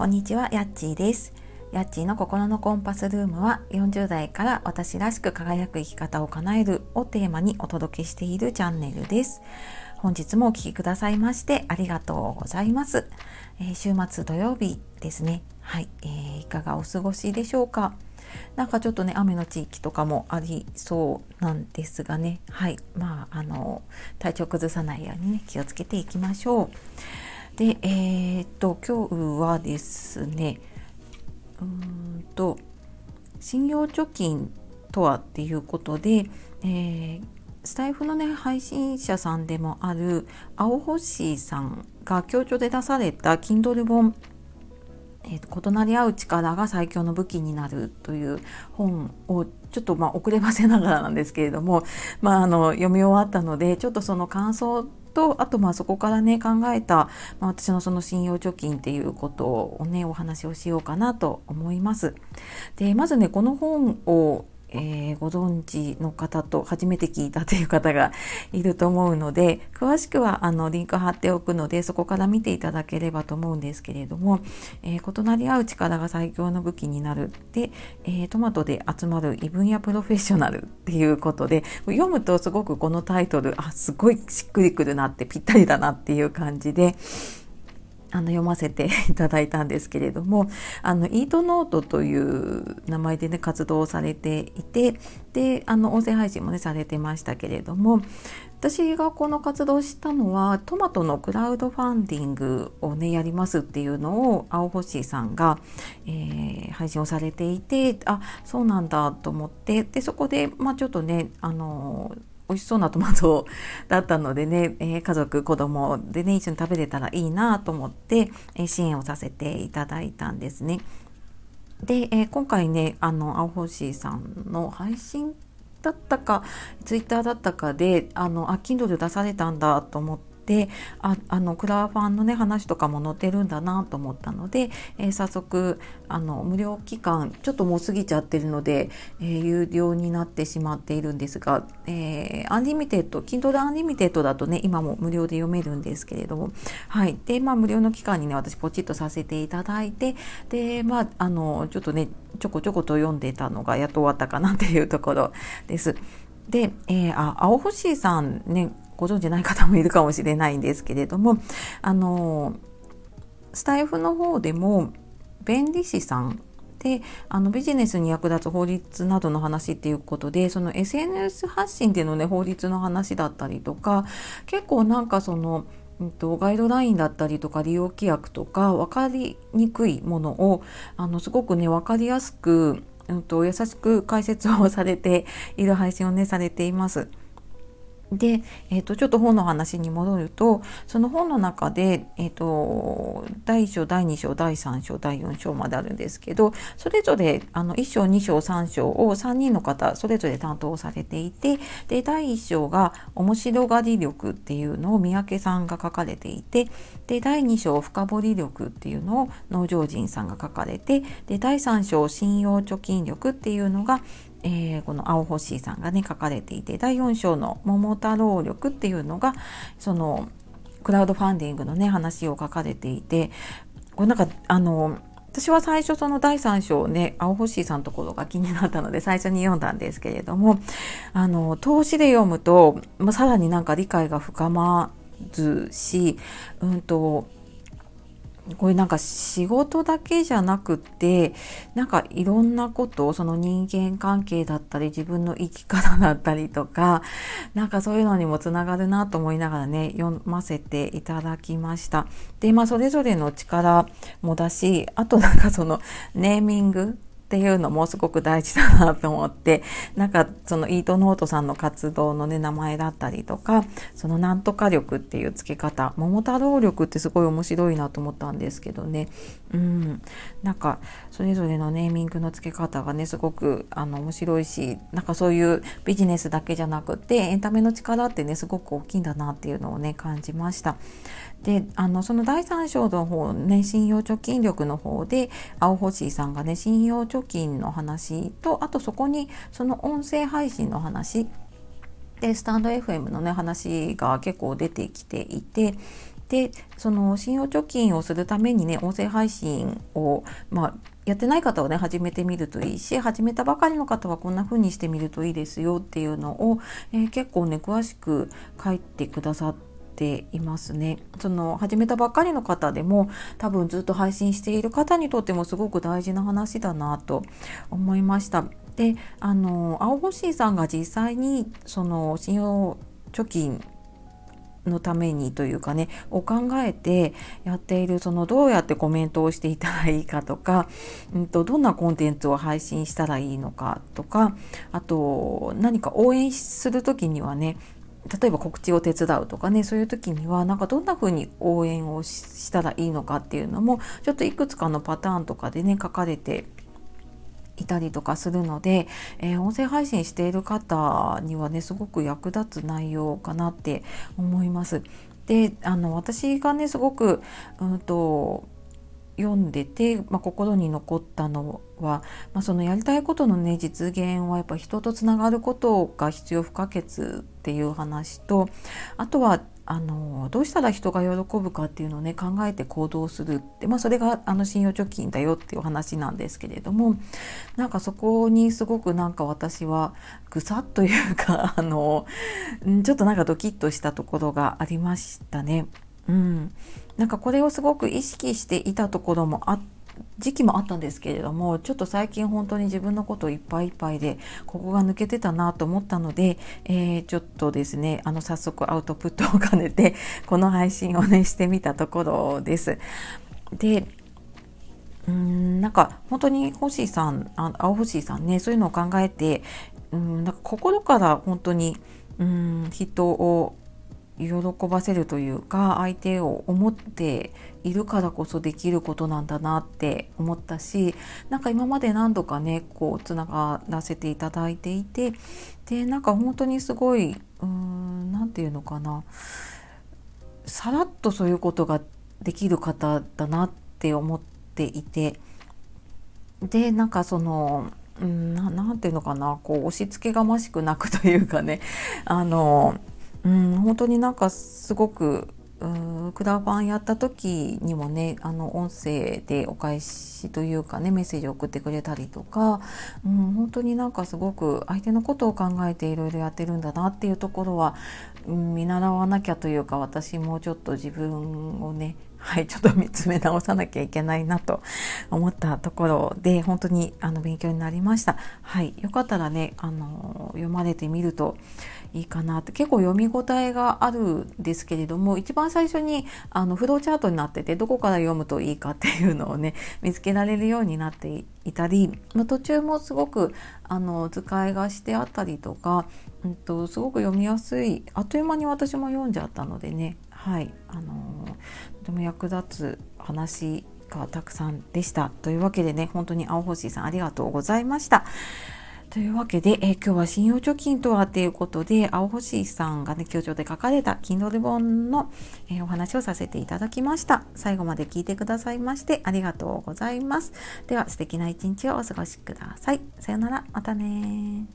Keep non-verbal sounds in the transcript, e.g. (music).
こんにちは、やっちーです。やっちーの心のコンパスルームは40代から私らしく輝く生き方を叶えるをテーマにお届けしているチャンネルです。本日もお聴きくださいましてありがとうございます。えー、週末土曜日ですね。はい、えー、いかがお過ごしでしょうか。なんかちょっとね雨の地域とかもありそうなんですがねはいまああの体調崩さないようにね気をつけていきましょう。で、えー、っと、今日はですね、うんと、信用貯金とはっていうことで、えー、スタイフのね、配信者さんでもある青星さんが強調で出された Kindle 本えー、異なり合う力が最強の武器になるという本をちょっとまあ遅ればせながらなんですけれども、まあ、あの読み終わったのでちょっとその感想とあとまあそこからね考えた、まあ、私のその信用貯金っていうことをねお話をしようかなと思います。でまずねこの本をえー、ご存知の方と初めて聞いたという方がいると思うので詳しくはあのリンク貼っておくのでそこから見ていただければと思うんですけれども、えー、異なり合う力が最強の武器になるで、えー、トマトで集まる異分野プロフェッショナルっていうことで読むとすごくこのタイトルあすごいしっくりくるなってぴったりだなっていう感じで。あの読ませて (laughs) いただいたんですけれどもあのイートノートという名前でね活動されていてであの音声配信もねされてましたけれども私がこの活動したのはトマトのクラウドファンディングをねやりますっていうのを青星さんが、えー、配信をされていてあそうなんだと思ってでそこで、まあ、ちょっとねあの美味しそうなトマトだったのでね、えー、家族子供でね一緒に食べれたらいいなと思って、えー、支援をさせていただいたんですね。で、えー、今回ねあの青星さんの配信だったかツイッターだったかであのあ Kindle 出されたんだと思ってでああのクラファンのね話とかも載ってるんだなと思ったので、えー、早速あの無料期間ちょっともう過ぎちゃってるので、えー、有料になってしまっているんですが、えー、アンリミテッド Kindle アンリミテッドだとね今も無料で読めるんですけれどもはいでまあ無料の期間にね私ポチッとさせていただいてでまああのちょっとねちょこちょこと読んでたのがやっと終わったかなっていうところです。で、えー、あ青ほっしーさんねご存じない方もいるかもしれないんですけれどもあのスタイフの方でも弁理士さんであのビジネスに役立つ法律などの話っていうことでその SNS 発信でのね法律の話だったりとか結構なんかその、うんと、ガイドラインだったりとか利用規約とか分かりにくいものをあのすごくね分かりやすく、うんと優しく解説をされている配信をねされています。で、えーと、ちょっと本の話に戻るとその本の中で、えーと、第1章第2章第3章第4章まであるんですけどそれぞれあの1章2章3章を3人の方それぞれ担当されていてで第1章が「面白がり力」っていうのを三宅さんが書かれていてで第2章「深掘り力」っていうのを農場人さんが書かれてで第3章「信用貯金力」っていうのがえー、この青星さんがね書かれていて第4章の「桃太郎力」っていうのがそのクラウドファンディングのね話を書かれていてこれなんかあの私は最初その第3章ね青星さんのところが気になったので最初に読んだんですけれどもあの投資で読むと、まあ、さらになんか理解が深まるしうんとこれなんか仕事だけじゃなくてなんかいろんなことその人間関係だったり自分の生き方だったりとかなんかそういうのにもつながるなと思いながらね読ませていただきました。でまあそれぞれの力もだしあとなんかそのネーミングっていうのもすごく大事だなと思って (laughs) なんかそのイートノートさんの活動のね名前だったりとかそのなんとか力っていう付け方桃太郎力ってすごい面白いなと思ったんですけどねうんなんかそれぞれのネーミングの付け方がねすごくあの面白いしなんかそういうビジネスだけじゃなくてエンタメの力ってねすごく大きいんだなっていうのをね感じました。であのその第3章の方ね信用貯金力の方で青星さんがね信用貯金の話とあとそこにその音声配信の話。でスタンド FM のね話が結構出てきていてでその信用貯金をするためにね音声配信を、まあ、やってない方はね始めてみるといいし始めたばかりの方はこんな風にしてみるといいですよっていうのを、えー、結構ね詳しく書いてくださってていますね。その始めたばっかりの方でも多分ずっと配信している方にとってもすごく大事な話だなと思いました。であの青星さんが実際にその信用貯金のためにというかねを考えてやっているそのどうやってコメントをしていたらいいかとか、うんと、どんなコンテンツを配信したらいいのかとかあと何か応援する時にはね例えば告知を手伝うとかねそういう時にはなんかどんな風に応援をしたらいいのかっていうのもちょっといくつかのパターンとかでね書かれていたりとかするので、えー、音声配信している方にはねすごく役立つ内容かなって思います。であの私がねすごく、うんと読んでて、まあ、心に残ったのは、まあ、そのやりたいことのね実現はやっぱ人とつながることが必要不可欠っていう話とあとはあのどうしたら人が喜ぶかっていうのをね考えて行動するって、まあ、それがあの信用貯金だよっていう話なんですけれどもなんかそこにすごくなんか私はぐさっというか (laughs) あのちょっとなんかドキッとしたところがありましたね。うん、なんかこれをすごく意識していたところもあって時期もあったんですけれどもちょっと最近本当に自分のこといっぱいいっぱいでここが抜けてたなと思ったので、えー、ちょっとですねあの早速アウトプットを兼ねてこの配信をねしてみたところです。でうんなんか本当に星さんあ青星さんねそういうのを考えてうんなんか心から本当にうん人を喜ばせるというか相手を思っているからこそできることなんだなって思ったしなんか今まで何度かねこうつながらせていただいていてでなんか本当にすごい何て言うのかな。さらっとそういうことができる方だなって思っていて。でなんかそのうんなて言うのかなこう押し付けがましくなくというかね。あのうん本当になんかすごくクラファンやった時にもねあの音声でお返しというかねメッセージを送ってくれたりとか、うん、本当になんかすごく相手のことを考えていろいろやってるんだなっていうところは、うん、見習わなきゃというか私もちょっと自分をね (laughs) はい、ちょっと見つめ直さなきゃいけないなと思ったところで本当にあの勉強になりました。はい、よかったらねあの読まれてみるといいかなって結構読み応えがあるんですけれども一番最初にあのフローチャートになっててどこから読むといいかっていうのをね (laughs) 見つけられるようになっていたり、まあ、途中もすごくあの図解がしてあったりとか、うんと、すごく読みやすいあっという間に私も読んじゃったのでねはいあのとても役立つ話がたくさんでしたというわけでね本当に青星さんありがとうございました。というわけで、え今日は信用貯金とはということで、青星さんがね、教場で書かれた Kindle 本の、えお話をさせていただきました。最後まで聞いてくださいましてありがとうございます。では素敵な一日をお過ごしください。さよなら、またね